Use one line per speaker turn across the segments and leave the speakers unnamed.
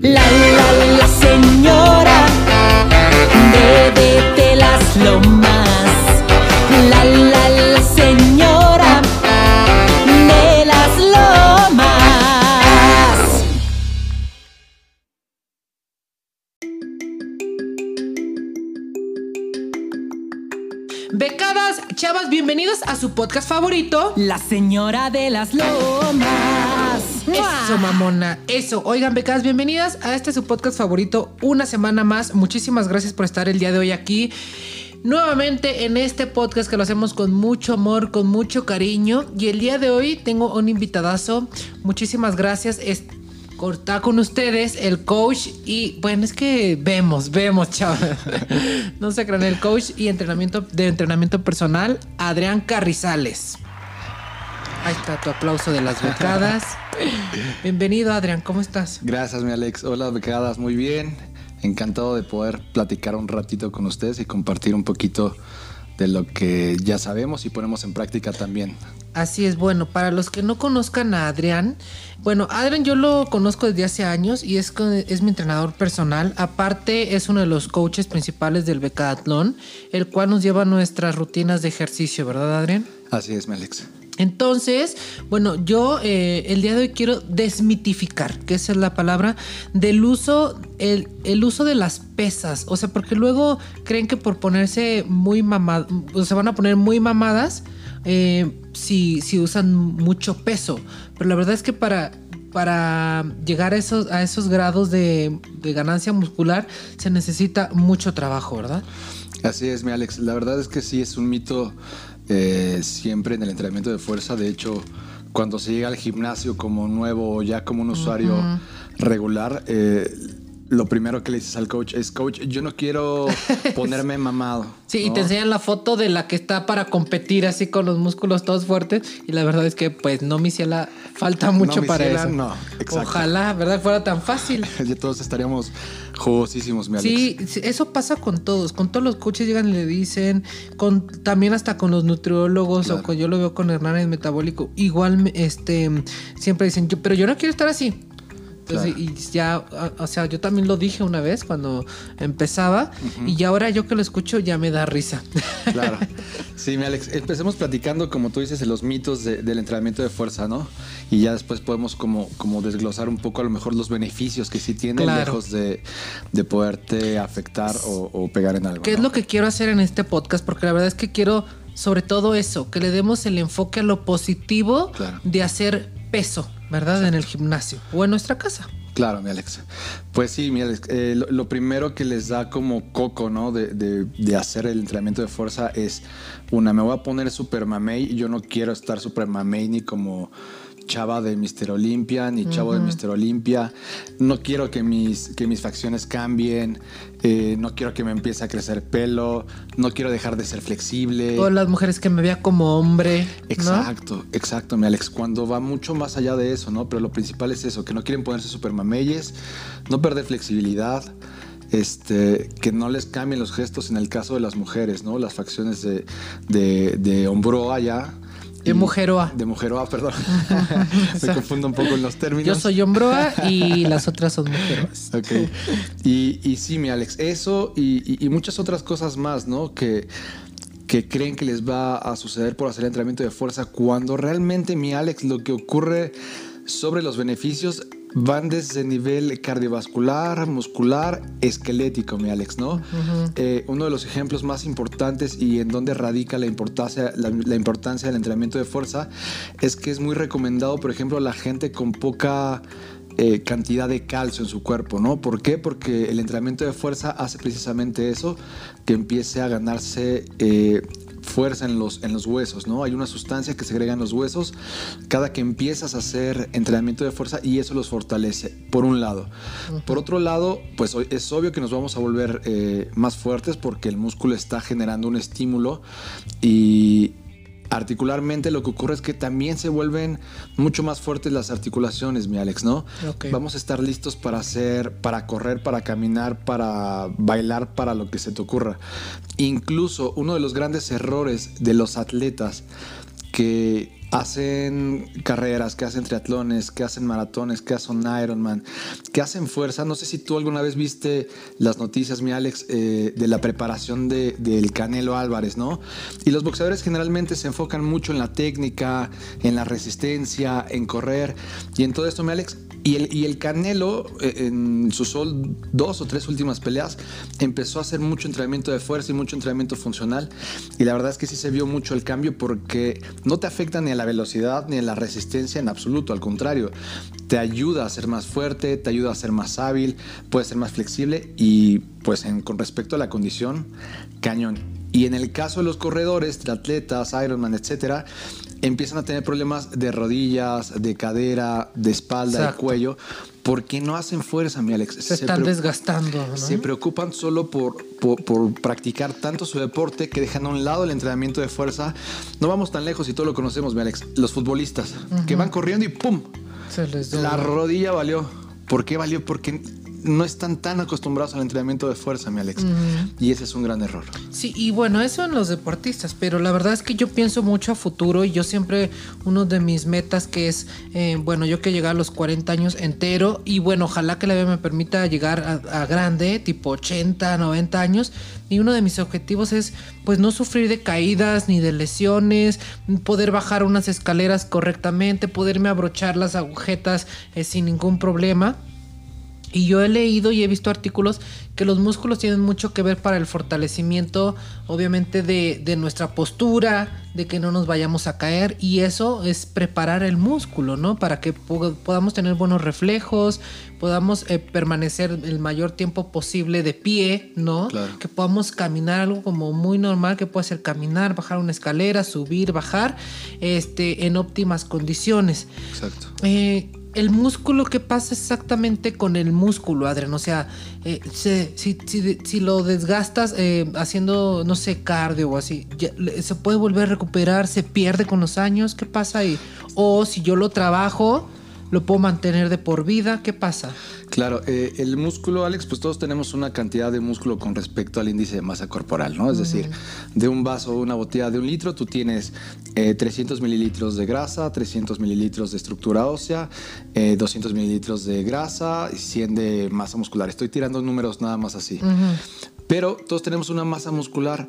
La la la señora de, las lomas.
Podcast favorito.
La señora de las lomas.
Eso, mamona, eso. Oigan, becadas, bienvenidas a este su podcast favorito. Una semana más. Muchísimas gracias por estar el día de hoy aquí. Nuevamente en este podcast que lo hacemos con mucho amor, con mucho cariño. Y el día de hoy tengo un invitadazo. Muchísimas gracias. Corta con ustedes el coach y bueno, es que vemos, vemos, chavos. no se crean, el coach y entrenamiento de entrenamiento personal, Adrián Carrizales. Ahí está tu aplauso de las becadas. Bienvenido, Adrián, ¿cómo estás?
Gracias, mi Alex. Hola, becadas, muy bien. Encantado de poder platicar un ratito con ustedes y compartir un poquito de lo que ya sabemos y ponemos en práctica también.
Así es, bueno, para los que no conozcan a Adrián, bueno, Adrián yo lo conozco desde hace años y es, es mi entrenador personal. Aparte es uno de los coaches principales del Becatlón, el cual nos lleva nuestras rutinas de ejercicio, ¿verdad, Adrián?
Así es, mi Alex.
Entonces, bueno, yo eh, el día de hoy quiero desmitificar, que esa es la palabra, del uso, el, el uso de las pesas. O sea, porque luego creen que por ponerse muy mamadas, o se van a poner muy mamadas eh, si, si usan mucho peso. Pero la verdad es que para, para llegar a esos, a esos grados de, de ganancia muscular se necesita mucho trabajo, ¿verdad?
Así es, mi Alex. La verdad es que sí es un mito eh, siempre en el entrenamiento de fuerza. De hecho, cuando se llega al gimnasio como nuevo o ya como un usuario regular, eh, lo primero que le dices al coach es, coach, yo no quiero ponerme mamado.
Sí, y te enseñan la foto de la que está para competir así con los músculos todos fuertes. Y la verdad es que pues no, mi ciela, falta mucho para eso.
No, exacto.
Ojalá, ¿verdad? Fuera tan fácil.
ya todos estaríamos jugosísimos, mi
Alex. Sí, eso pasa con todos. Con todos los coaches llegan y le dicen, con, también hasta con los nutriólogos o con, yo lo veo con Hernández Metabólico. Igual, este, siempre dicen, pero yo no quiero estar así y ya, o sea, yo también lo dije una vez cuando empezaba y ahora yo que lo escucho ya me da risa.
Claro. Sí, mi Alex, empecemos platicando, como tú dices, de los mitos del entrenamiento de fuerza, ¿no? Y ya después podemos como, como desglosar un poco a lo mejor los beneficios que sí tiene lejos de, poderte afectar o, pegar en algo.
¿Qué es lo que quiero hacer en este podcast? Porque la verdad es que quiero sobre todo eso, que le demos el enfoque a lo positivo de hacer peso, ¿verdad? En el gimnasio o en nuestra casa.
Claro, mi Alex. Pues sí, mi Alex, eh, lo, primero que les da como coco, ¿no? De, de, hacer el entrenamiento de fuerza es, una, me voy a poner super mamey, yo no quiero estar super mamey ni como chava de Mister Olimpia ni chavo de Mister Olimpia. No quiero que mis, que mis facciones cambien. Eh, no quiero que me empiece a crecer pelo. No quiero dejar de ser flexible.
O las mujeres que me vea como hombre.
Exacto, exacto, mi Alex. Cuando va mucho más allá de eso, ¿no? Pero lo principal es eso, que no quieren ponerse super mameyes, no perder flexibilidad. Este, que no les cambien los gestos en el caso de las mujeres, ¿no? Las facciones de, de, de hombro allá
de Mujeroa.
De Mujeroa, perdón. Me confundo un poco en los términos.
Yo soy Hombroa y las otras son Mujeroas.
Ok. Y, sí, mi Alex, eso y, muchas otras cosas más, ¿no? Que, que creen que les va a suceder por hacer entrenamiento de fuerza, cuando realmente, mi Alex, lo que ocurre sobre los beneficios van desde nivel cardiovascular, muscular, esquelético, mi Alex, ¿no? Eh, uno de los ejemplos más importantes y en donde radica la importancia, la, importancia del entrenamiento de fuerza es que es muy recomendado, por ejemplo, a la gente con poca eh, cantidad de calcio en su cuerpo, ¿no? ¿Por qué? Porque el entrenamiento de fuerza hace precisamente eso, que empiece a ganarse eh, fuerza en los, en los huesos, ¿no? Hay una sustancia que se agrega en los huesos cada que empiezas a hacer entrenamiento de fuerza y eso los fortalece, por un lado. Por otro lado, pues es obvio que nos vamos a volver eh, más fuertes porque el músculo está generando un estímulo y, articularmente lo que ocurre es que también se vuelven mucho más fuertes las articulaciones, mi Alex, ¿no? Vamos a estar listos para hacer, para correr, para caminar, para bailar, para lo que se te ocurra. Incluso uno de los grandes errores de los atletas que hacen carreras, que hacen triatlones, que hacen maratones, que hacen Ironman, que hacen fuerza. No sé si tú alguna vez viste las noticias, mi Alex, eh, de la preparación de- del Canelo Álvarez, ¿no? Y los boxeadores generalmente se enfocan mucho en la técnica, en la resistencia, en correr y en todo esto, mi Alex. Y el, y el Canelo, eh, en sus dos o tres últimas peleas, empezó a hacer mucho entrenamiento de fuerza y mucho entrenamiento funcional. Y la verdad es que sí se vio mucho el cambio porque no te afecta ni a la velocidad ni a la resistencia en absoluto. Al contrario, te ayuda a ser más fuerte, te ayuda a ser más hábil, puedes ser más flexible y pues en- con respecto a la condición, cañón. Y en el caso de los corredores, triatletas, Ironman, etcétera, empiezan a tener problemas de rodillas, de cadera, de espalda,
Exacto.
de cuello, porque no hacen fuerza, mi Alex.
Se están desgastando, ¿no?
se preocupan solo por, por, por practicar tanto su deporte que dejan a un lado el entrenamiento de fuerza. No vamos tan lejos y todo lo conocemos, mi Alex. Los futbolistas que van corriendo y ¡pum!
Se les
La rodilla valió. ¿Por qué valió? Porque no están tan acostumbrados al entrenamiento de fuerza, mi Alex. Y ese es un gran error.
Sí, y bueno, eso en los deportistas, pero la verdad es que yo pienso mucho a futuro y yo siempre, uno de mis metas que es, eh, bueno, yo que llegar a los 40 años entero y bueno, ojalá que la vida me permita llegar a, a grande, tipo 80, 90 años. Y uno de mis objetivos es pues no sufrir de caídas ni de lesiones, poder bajar unas escaleras correctamente, poderme abrochar las agujetas eh, sin ningún problema. Y yo he leído y he visto artículos que los músculos tienen mucho que ver para el fortalecimiento, obviamente, de, de nuestra postura, de que no nos vayamos a caer. Y eso es preparar el músculo, ¿no? Para que po- podamos tener buenos reflejos, podamos eh, permanecer el mayor tiempo posible de pie, ¿no?
Claro.
Que podamos caminar algo como muy normal, que puede ser caminar, bajar una escalera, subir, bajar, este, en óptimas condiciones.
Exacto.
Eh, el músculo, ¿qué pasa exactamente con el músculo, Adrián? O sea, eh, si, si- si lo desgastas eh, haciendo, no sé, cardio o así, ¿se puede volver a recuperar? ¿Se pierde con los años? ¿Qué pasa ahí? O si yo lo trabajo, ¿lo puedo mantener de por vida? ¿Qué pasa?
Claro, eh, el músculo, Alex, pues todos tenemos una cantidad de músculo con respecto al índice de masa corporal, ¿no? Es decir, de un vaso o una botella de un litro, tú tienes eh, 300 mililitros de grasa, 300 mililitros de estructura ósea, eh, 200 mililitros de grasa y 100 de masa muscular. Estoy tirando números nada más así. Pero todos tenemos una masa muscular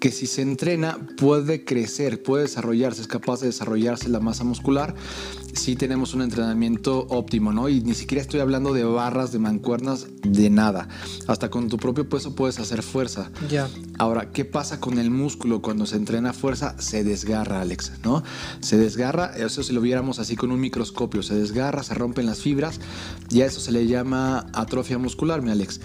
que si se entrena puede crecer, puede desarrollarse, es capaz de desarrollarse la masa muscular si tenemos un entrenamiento óptimo, ¿no? Y ni siquiera estoy hablando de barras, de mancuernas, de nada. Hasta con tu propio peso puedes hacer fuerza.
Ya.
Ahora, ¿qué pasa con el músculo cuando se entrena fuerza? Se desgarra, Alex, ¿no? Se desgarra, eso si lo viéramos así con un microscopio, se desgarra, se rompen las fibras y a eso se le llama atrofia muscular, mi Alex.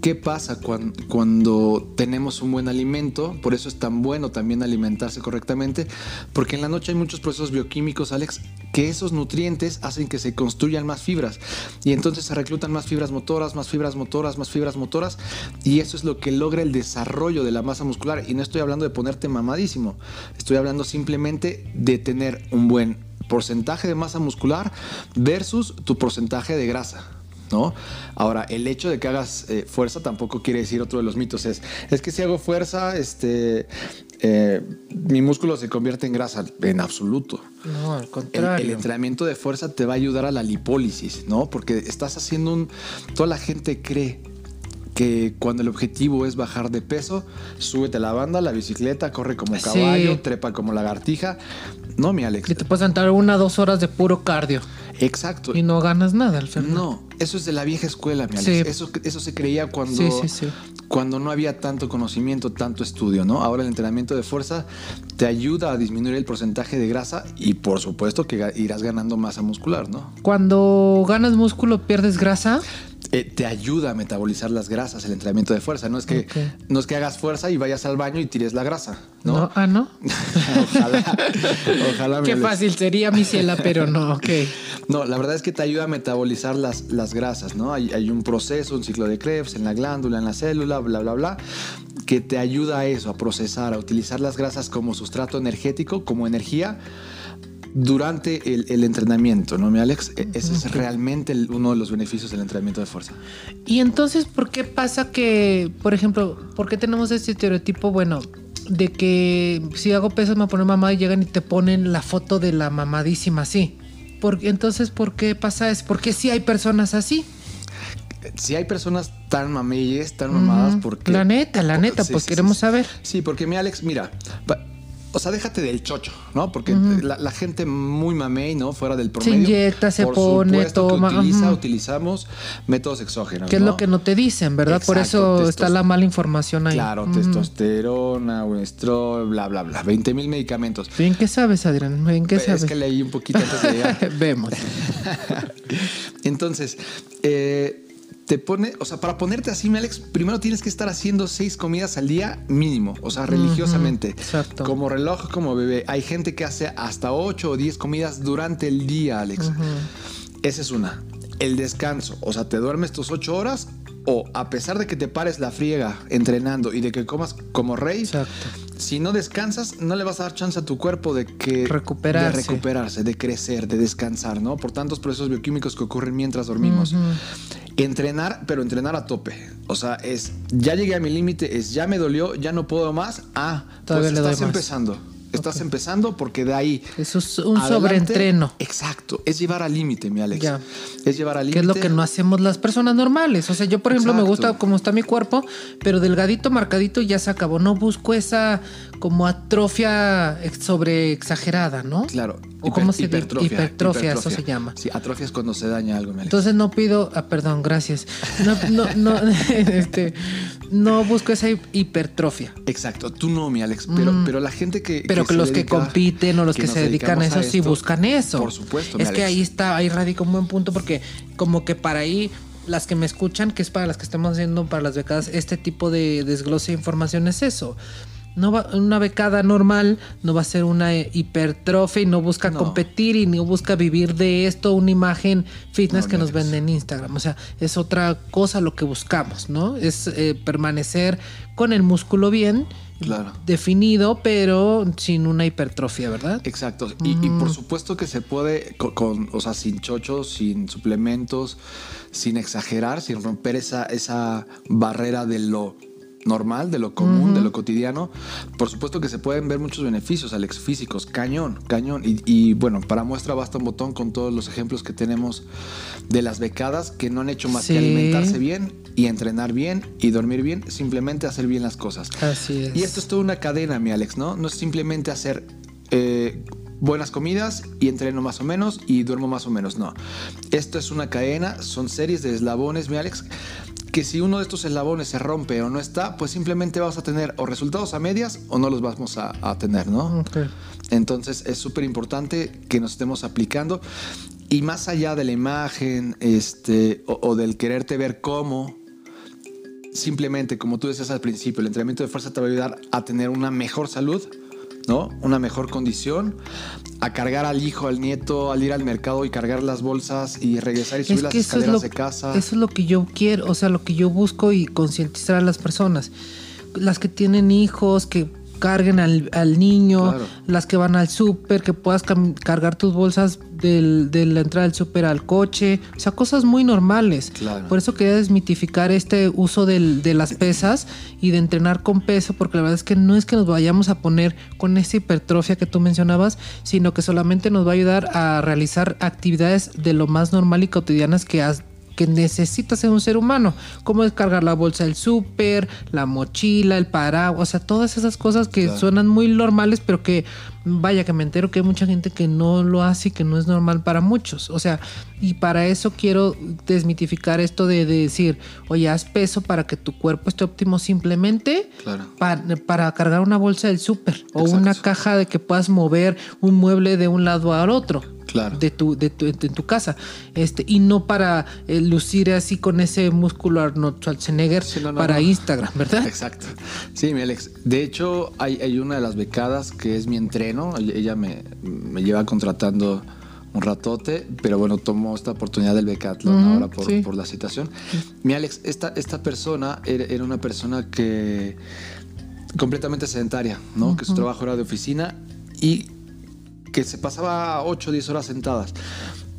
¿Qué pasa cuan- cuando tenemos un buen alimento? Por eso es tan bueno también alimentarse correctamente, porque en la noche hay muchos procesos bioquímicos, Alex, que esos nutrientes hacen que se construyan más fibras y entonces se reclutan más fibras motoras, más fibras motoras, más fibras motoras y eso es lo que logra el desarrollo de la masa muscular y no estoy hablando de ponerte mamadísimo, estoy hablando simplemente de tener un buen porcentaje de masa muscular versus tu porcentaje de grasa. ¿No? Ahora, el hecho de que hagas eh, fuerza tampoco quiere decir otro de los mitos. Es, es que si hago fuerza, este, eh, mi músculo se convierte en grasa. En absoluto.
No, al
El,
contrario.
el entrenamiento de fuerza te va a ayudar a la lipólisis, ¿no? Porque estás haciendo un... Toda la gente cree que cuando el objetivo es bajar de peso, súbete a la banda, la bicicleta, corre como
Sí.
caballo, trepa como lagartija. No, mi Alex.
Y te puedes entrar una dos horas de puro cardio
Exacto.
y no ganas nada al final.
No, eso es de la vieja escuela, mi Alex.
Sí.
Eso, eso se creía cuando,
Sí, sí, sí.
cuando no había tanto conocimiento, tanto estudio, ¿no? Ahora el entrenamiento de fuerza te ayuda a disminuir el porcentaje de grasa y por supuesto que irás ganando masa muscular, ¿no?
Cuando ganas músculo, pierdes grasa.
Eh, te ayuda a metabolizar las grasas el entrenamiento de fuerza. No es que, no es que hagas fuerza y vayas al baño y tires la grasa, ¿no?
No, ah, no.
ojalá, ojalá.
Qué fácil sería mi ciela, pero no, ok.
No, la verdad es que te ayuda a metabolizar las, las grasas, ¿no? Hay, hay un proceso, un ciclo de Krebs en la glándula, en la célula, bla, bla, bla, que te ayuda a eso, a procesar, a utilizar las grasas como sustrato energético, como energía durante el, el entrenamiento, ¿no, mi Alex? E- Ese es realmente el- uno de los beneficios del entrenamiento de fuerza.
Y entonces, ¿por qué pasa que, por ejemplo, por qué tenemos este estereotipo? Bueno, de que si hago peso me ponen mamá y llegan y te ponen la foto de la mamadísima así. Porque, entonces, ¿por qué pasa eso? Porque sí hay personas así.
Si hay personas tan mameyes, tan mamadas, porque...
La neta, la neta,
Sí,
pues
sí,
queremos saber.
Sí, porque mi Alex, mira, pa- o sea, déjate del chocho, ¿no? Porque la, la gente muy mamey, ¿no? Fuera del promedio.
inyecta, se
por
pone,
supuesto que
toma,
utiliza, utilizamos métodos exógenos.
Que es
¿no?
lo que no te dicen, ¿verdad? Por eso está la mala información ahí.
Claro, testosterona, Winstrol, bla, bla, bla. 20 mil medicamentos.
Bien, ¿qué sabes, Adrián? Bien, ¿qué
es
sabes?
que leí un poquito antes de llegar.
Vemos.
Entonces, eh, te pone, o sea, para ponerte así, mi Alex, primero tienes que estar haciendo seis comidas al día mínimo, o sea, religiosamente.
exacto.
Como reloj, como bebé. Hay gente que hace hasta ocho o diez comidas durante el día, Alex. Esa es una. El descanso, o sea, te duermes tus ocho horas o a pesar de que te pares la friega entrenando y de que comas como rey,
Exacto.
si no descansas, no le vas a dar chance a tu cuerpo de que
Recuperarse.
de recuperarse, de crecer, de descansar, ¿no? Por tantos procesos bioquímicos que ocurren mientras dormimos. Entrenar, pero entrenar a tope. O sea, es ya llegué a mi límite, es ya me dolió, ya no puedo más. Ah,
Todavía
pues
le doy
estás empezando. Estás empezando porque de ahí
Eso es un
adelante-
sobreentreno.
Exacto, es llevar al límite, mi Alex.
Ya.
Es llevar al
Que
límite.
es lo que no hacemos las personas normales. O sea, yo, por ejemplo, me gusta cómo está mi cuerpo, pero delgadito, marcadito, ya se acabó. No busco esa como atrofia sobre exagerada, ¿no?
Claro.
O
hiper-
cómo se
hipertrofia,
hipertrofia, eso se llama.
Sí, atrofia es cuando se daña algo, Alex.
Entonces no pido, ah, perdón, gracias. No, no, no, este, no busco esa hi- hipertrofia.
Exacto, tú no, mi Alex, pero, pero la gente que.
Mm. Pero que, los que compiten o los que, se dedican a eso sí
esto,
buscan eso.
Por supuesto, mi
Es que ahí está, ahí radica un buen punto porque como que para ahí las que me escuchan, que es para las que estamos haciendo para las becadas, este tipo de desglose de información es eso. No va, una becada normal no va a ser una eh, hipertrofia y no busca
No.
competir y no busca vivir de esto, una imagen fitness
No,
que nos venden en Instagram. O sea, es otra cosa lo que buscamos, ¿no? Es eh, permanecer con el músculo bien
Claro.
definido, pero sin una hipertrofia, ¿verdad?
Exacto. Y, y por supuesto que se puede co- con, o sea, sin chochos, sin suplementos, sin exagerar, sin romper esa, esa barrera de lo normal, de lo común, de lo cotidiano. Por supuesto que se pueden ver muchos beneficios, Alex, físicos, cañón, cañón. Y, y, bueno, para muestra basta un botón con todos los ejemplos que tenemos de las becadas que no han hecho más
Sí.
que alimentarse bien y entrenar bien y dormir bien, simplemente hacer bien las cosas.
Así es.
Y esto es toda una cadena, mi Alex, ¿no? No es simplemente hacer eh, buenas comidas y entreno más o menos y duermo más o menos, no. Esto es una cadena, son series de eslabones, mi Alex, que si uno de estos eslabones se rompe o no está, pues simplemente vas a tener o resultados a medias o no los vamos a, a tener, ¿no? Entonces es súper importante que nos estemos aplicando y más allá de la imagen este, o, o del quererte ver cómo, simplemente como tú decías al principio, el entrenamiento de fuerza te va a ayudar a tener una mejor salud, ¿no? Una mejor condición, a cargar al hijo, al nieto, al ir al mercado y cargar las bolsas y regresar y subir las
es,
escaleras
lo,
de casa.
eso es lo que yo quiero, o sea, lo que yo busco y concientizar a las personas. Las que tienen hijos, que carguen al, al niño,
Claro.
las que van al súper, que puedas cargar tus bolsas del- de la entrada del súper al coche, o sea, cosas muy normales.
Claro.
Por eso quería desmitificar este uso del- de las pesas y de entrenar con peso, porque la verdad es que no es que nos vayamos a poner con esa hipertrofia que tú mencionabas, sino que solamente nos va a ayudar a realizar actividades de lo más normal y cotidianas que has que necesita ser un ser humano, como descargar la bolsa del súper, la mochila, el paraguas, o sea, todas esas cosas que
Claro.
suenan muy normales, pero que vaya que me entero que hay mucha gente que no lo hace y que no es normal para muchos. O sea, y para eso quiero desmitificar esto de, de decir, oye, haz peso para que tu cuerpo esté óptimo simplemente
Claro.
pa- para, cargar una bolsa del súper o una caja de que puedas mover un mueble de un lado al otro.
Claro.
De tu, de tu, de tu casa. Este, y no para eh, lucir así con ese músculo Arnold Schwarzenegger
Sí, no, no,
para
no.
Instagram, ¿verdad?
Exacto. Sí, mi Alex. De hecho, hay, hay una de las becadas que es mi entreno. Ella, me, me lleva contratando un ratote, pero bueno, tomó esta oportunidad del Becatlón ahora por,
sí.
por la situación. Mi Alex, esta, esta persona era, era una persona que completamente sedentaria, ¿no? Que su trabajo era de oficina y que se pasaba 8 o 10 horas sentadas.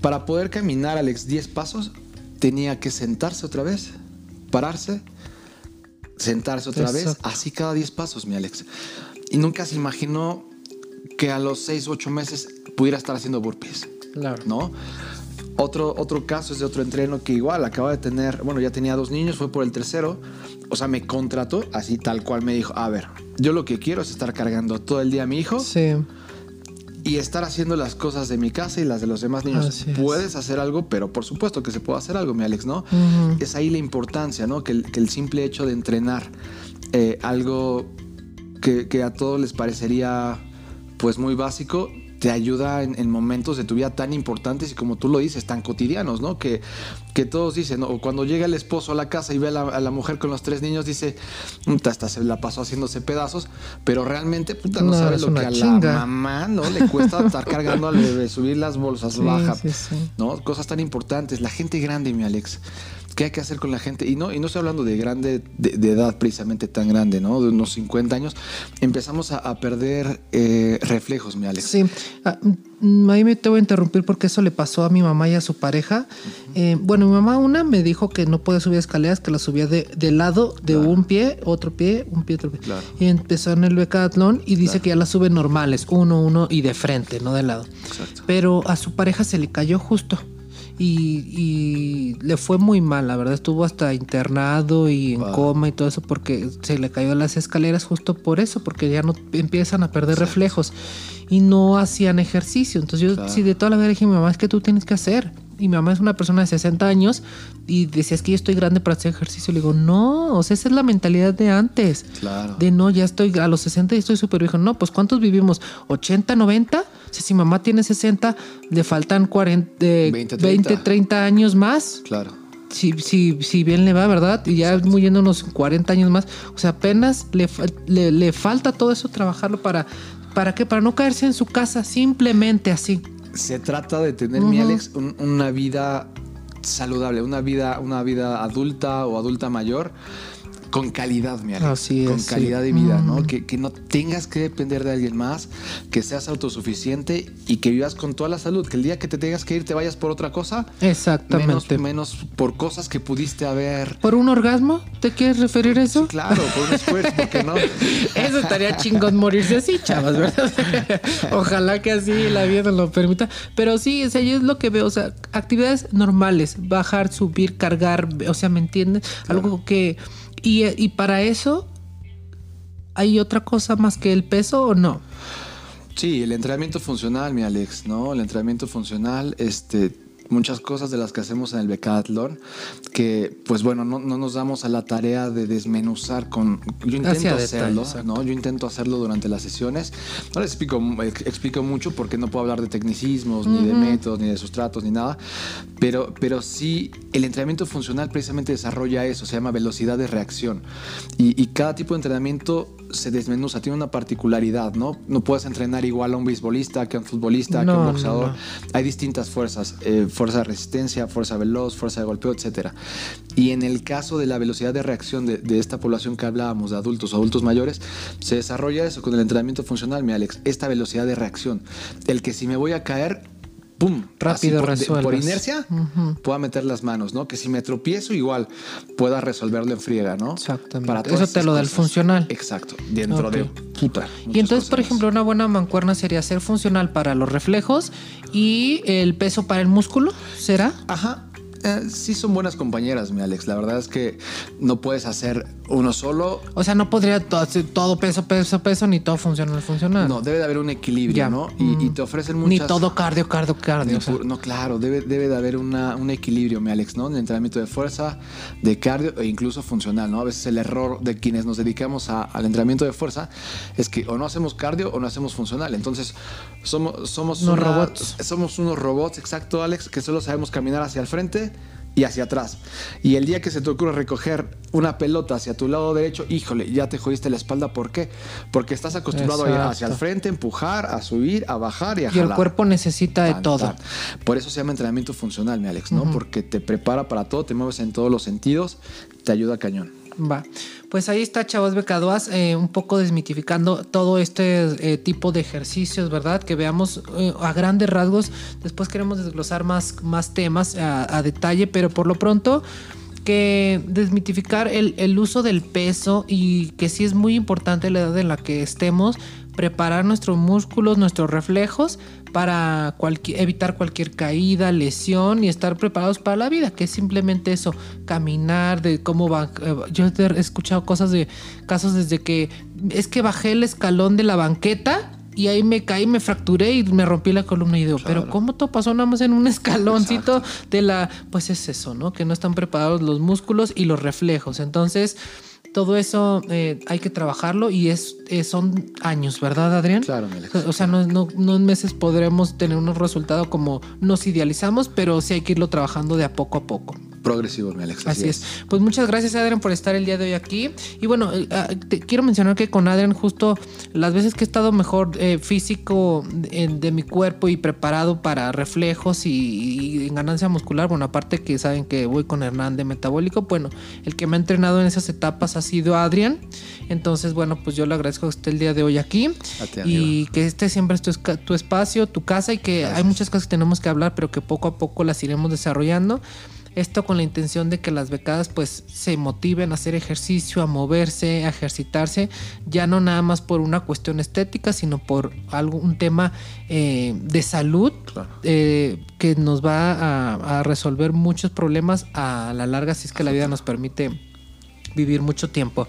Para poder caminar, Alex, 10 pasos, tenía que sentarse otra vez, pararse, sentarse otra vez, así cada 10 pasos, mi Alex. y nunca se imaginó que a los 6 o 8 meses pudiera estar haciendo burpees,
Claro.
¿no? Otro, otro caso es de otro entreno que igual acaba de tener, bueno, ya tenía dos niños, fue por el tercero, o sea, me contrató así tal cual me dijo, a ver, yo lo que quiero es estar cargando todo el día a mi hijo
Sí.
Y estar haciendo las cosas de mi casa y las de los demás niños.
Así es.
Puedes hacer algo, pero por supuesto que se puede hacer algo, mi Alex, ¿no? Es ahí la importancia, ¿no? Que el, que el simple hecho de entrenar eh, algo que, que a todos les parecería pues muy básico, te ayuda en, en momentos de tu vida tan importantes y como tú lo dices, tan cotidianos, ¿no? Que, que todos dicen, o cuando llega el esposo a la casa y ve a la, a la mujer con los tres niños, dice, puta, hasta se la pasó haciéndose pedazos, pero realmente, puta, no,
No,
sabe lo que a la mamá, ¿no? Le cuesta estar cargando al bebé, subir las bolsas,
Sí,
baja,
sí, sí.
¿no? Cosas tan importantes. La gente grande, mi Alex. ¿Qué hay que hacer con la gente? Y no, y no estoy hablando de grande, de, de edad precisamente tan grande, ¿no? De unos 50 años. Empezamos a, a perder eh, reflejos, mi Alex.
Sí, Ah, mm, ahí me te voy a interrumpir porque eso le pasó a mi mamá y a su pareja. Eh, bueno, mi mamá una me dijo que no puede subir escaleras, que la subía de, de lado, de
Claro.
un pie, otro pie, un pie, otro pie.
Claro.
Y empezó en el Decathlon y dice
Claro.
que ya la sube normales, uno, uno y de frente, no de lado.
Exacto.
Pero a su pareja se le cayó justo. Y, y le fue muy mal, la verdad. Estuvo hasta internado y en
Wow.
coma y todo eso porque se le cayó las escaleras justo por eso, porque ya no empiezan a perder reflejos y no hacían ejercicio. Entonces yo
Claro.
sí de toda la vida dije, mi mamá, es que tú tienes que hacer. Y mi mamá es una persona de 60 años y decía, es que yo estoy grande para hacer ejercicio. Le digo, no, o sea, esa es la mentalidad de antes.
Claro.
De no, ya estoy a los 60 y estoy súper viejo. No, pues ¿cuántos vivimos? ¿80, 90? O sea, si mamá tiene 60, le faltan 40, eh,
20,
20,
30.
30 años más.
Claro.
Si, si, si bien le va, ¿verdad? Y ya unos 40 años más. O sea, apenas le, le, le falta todo eso trabajarlo para... ¿Para qué? Para no caerse en su casa, simplemente así.
Se trata de tener, mi
Ujú.
Alex, un- una vida saludable, una vida, una vida adulta o adulta mayor con calidad, mi Alex.
Así
con
es, sí.
calidad de vida, ¿no?
Mm.
Que, que no tengas que depender de alguien más, que seas autosuficiente y que vivas con toda la salud. Que el día que te tengas que ir te vayas por otra cosa,
Exactamente.
menos por cosas que pudiste haber.
¿Por un orgasmo? ¿Te quieres referir a eso?
Sí, claro, por un esfuerzo, porque no.
Eso estaría chingón morirse así, chavas, ¿verdad? Ojalá que así la vida nos lo permita. Pero sí, o sea, yo es lo que veo, o sea, actividades normales, bajar, subir, cargar, o sea, ¿me entiendes? Algo que... Y, y para eso, ¿hay otra cosa más que el peso o no?
Sí, el entrenamiento funcional, mi Alex, ¿no? El entrenamiento funcional, este, muchas cosas de las que hacemos en el Decathlon, que, pues bueno, no, no nos damos a la tarea de desmenuzar con... Yo intento
Hacia
hacerlo. ¿no? Yo intento hacerlo durante las sesiones. No les explico, ex- explico mucho porque no puedo hablar de tecnicismos, ni de métodos, ni de sustratos, ni nada, pero, pero sí, el entrenamiento funcional precisamente desarrolla eso, se llama velocidad de reacción. Y, y cada tipo de entrenamiento se desmenuza, tiene una particularidad, ¿no? No puedes entrenar igual a un beisbolista que a un futbolista, que a un
no,
boxeador.
no.
Hay distintas fuerzas, eh, fuerza de resistencia, fuerza veloz, fuerza de golpeo, etc. Y en el caso de la velocidad de reacción de, de esta población que hablábamos, de adultos o adultos mayores, se desarrolla eso con el entrenamiento funcional, mi Alex, esta velocidad de reacción. El que si me voy a caer, ¡pum!
Rápido
por,
resuelves.
por inercia,
Ujú.
pueda meter las manos, ¿no? Que si me tropiezo, igual pueda resolverlo en friega, ¿no?
Exactamente.
todas
Eso te lo da el funcional.
Exacto. Dentro de puta.
Y entonces, por ejemplo, una buena mancuerna sería ser funcional para los reflejos y el peso para el músculo, ¿será?
Ajá. Eh, sí son buenas compañeras, mi Alex. La verdad es que no puedes hacer uno solo.
O sea, no podría to- hacer todo peso, peso, peso, ni todo funcional, funcional.
No, debe de haber un equilibrio,
Ya.
¿no? Y,
Mm.
y te ofrecen
Ni
muchas...
todo cardio, cardio, cardio.
Ni
o sea.
puro- no, claro, debe, debe de haber una- un equilibrio, mi Alex, ¿no? En el entrenamiento de fuerza, de cardio e incluso funcional, ¿no? A veces el error de quienes nos dedicamos a- al entrenamiento de fuerza es que o no hacemos cardio o no hacemos funcional. Entonces, somos, somos,
Unos
una-
robots.
somos unos robots, exacto, Alex, que solo sabemos caminar hacia el frente y hacia atrás. Y el día que se te ocurre recoger una pelota hacia tu lado derecho, híjole, ya te jodiste la espalda. ¿Por qué? Porque estás acostumbrado a ir hacia el frente, empujar, a subir, a bajar y a
Y el cuerpo necesita de todo.
tan. Por eso se llama entrenamiento funcional, mi Alex, ¿no? Porque te prepara para todo, te mueves en todos los sentidos, te ayuda cañón.
Va. Pues ahí está, chavos becadoas, eh, un poco desmitificando todo este eh, tipo de ejercicios, ¿verdad? Que veamos eh, a grandes rasgos. Después queremos desglosar más, más temas a, a detalle, pero por lo pronto que desmitificar el, el uso del peso y que sí es muy importante la edad en la que estemos, preparar nuestros músculos, nuestros reflejos para cualquier- evitar cualquier caída, lesión y estar preparados para la vida, que es simplemente eso, caminar, de cómo va. eh, Yo he escuchado cosas de casos desde que es que bajé el escalón de la banqueta. Y ahí me caí, me fracturé y me rompí la columna y digo, pero ¿cómo todo pasó nada más en un escaloncito de la... Pues es eso, ¿no? Que no están preparados los músculos y los reflejos. Entonces, todo eso eh, hay que trabajarlo y es, eh, son años, ¿verdad, Adrián?
Claro, Alex.
O sea, no, no, no en meses podremos tener unos resultados como nos idealizamos, pero sí hay que irlo trabajando de a poco a poco.
Progresivo, mi Alex.
Así es. Pues muchas gracias, Adrián, por estar el día de hoy aquí. Y bueno, eh, ah, te quiero mencionar que con Adrián, justo las veces que he estado mejor eh, físico de, de mi cuerpo y preparado para reflejos y, y en ganancia muscular, bueno, aparte que saben que voy con Hernán de Metabólico, bueno, el que me ha entrenado en esas etapas ha sido Adrián. Entonces, bueno, pues yo le agradezco que esté el día de hoy aquí.
A ti,
y
amigo.
que este siempre es tu, tu espacio, tu casa y que hay muchas cosas que tenemos que hablar, pero que poco a poco las iremos desarrollando. Esto con la intención de que las becadas pues se motiven a hacer ejercicio, a moverse, a ejercitarse, ya no nada más por una cuestión estética, sino por algo, un tema eh, de salud
Claro.
eh, que nos va a, a resolver muchos problemas a la larga si es que la vida nos permite vivir mucho tiempo.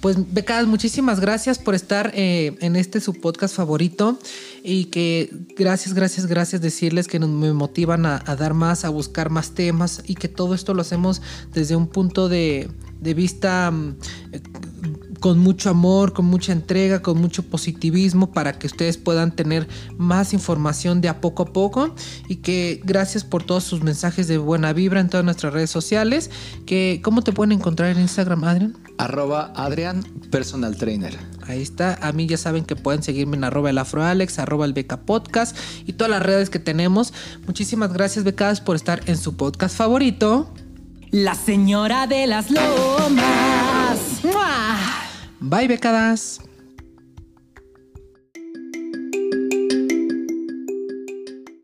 Pues becadas, muchísimas gracias por estar eh, en este su podcast favorito y que gracias, gracias, gracias decirles que nos, me motivan a, dar más, a buscar más temas y que todo esto lo hacemos desde un punto de, de vista mm, eh, con mucho amor, con mucha entrega, con mucho positivismo para que ustedes puedan tener más información de a poco a poco y que gracias por todos sus mensajes de buena vibra en todas nuestras redes sociales. Que, ¿Cómo te pueden encontrar en Instagram, Adrián?
Arroba Adrián Personal Trainer.
Ahí está. A mí ya saben que pueden seguirme en arroba el afroalex, arroba el beca podcast y todas las redes que tenemos. Muchísimas gracias, becadas, por estar en su podcast favorito.
La señora de las lomas.
¡Mua! Bye, becadas.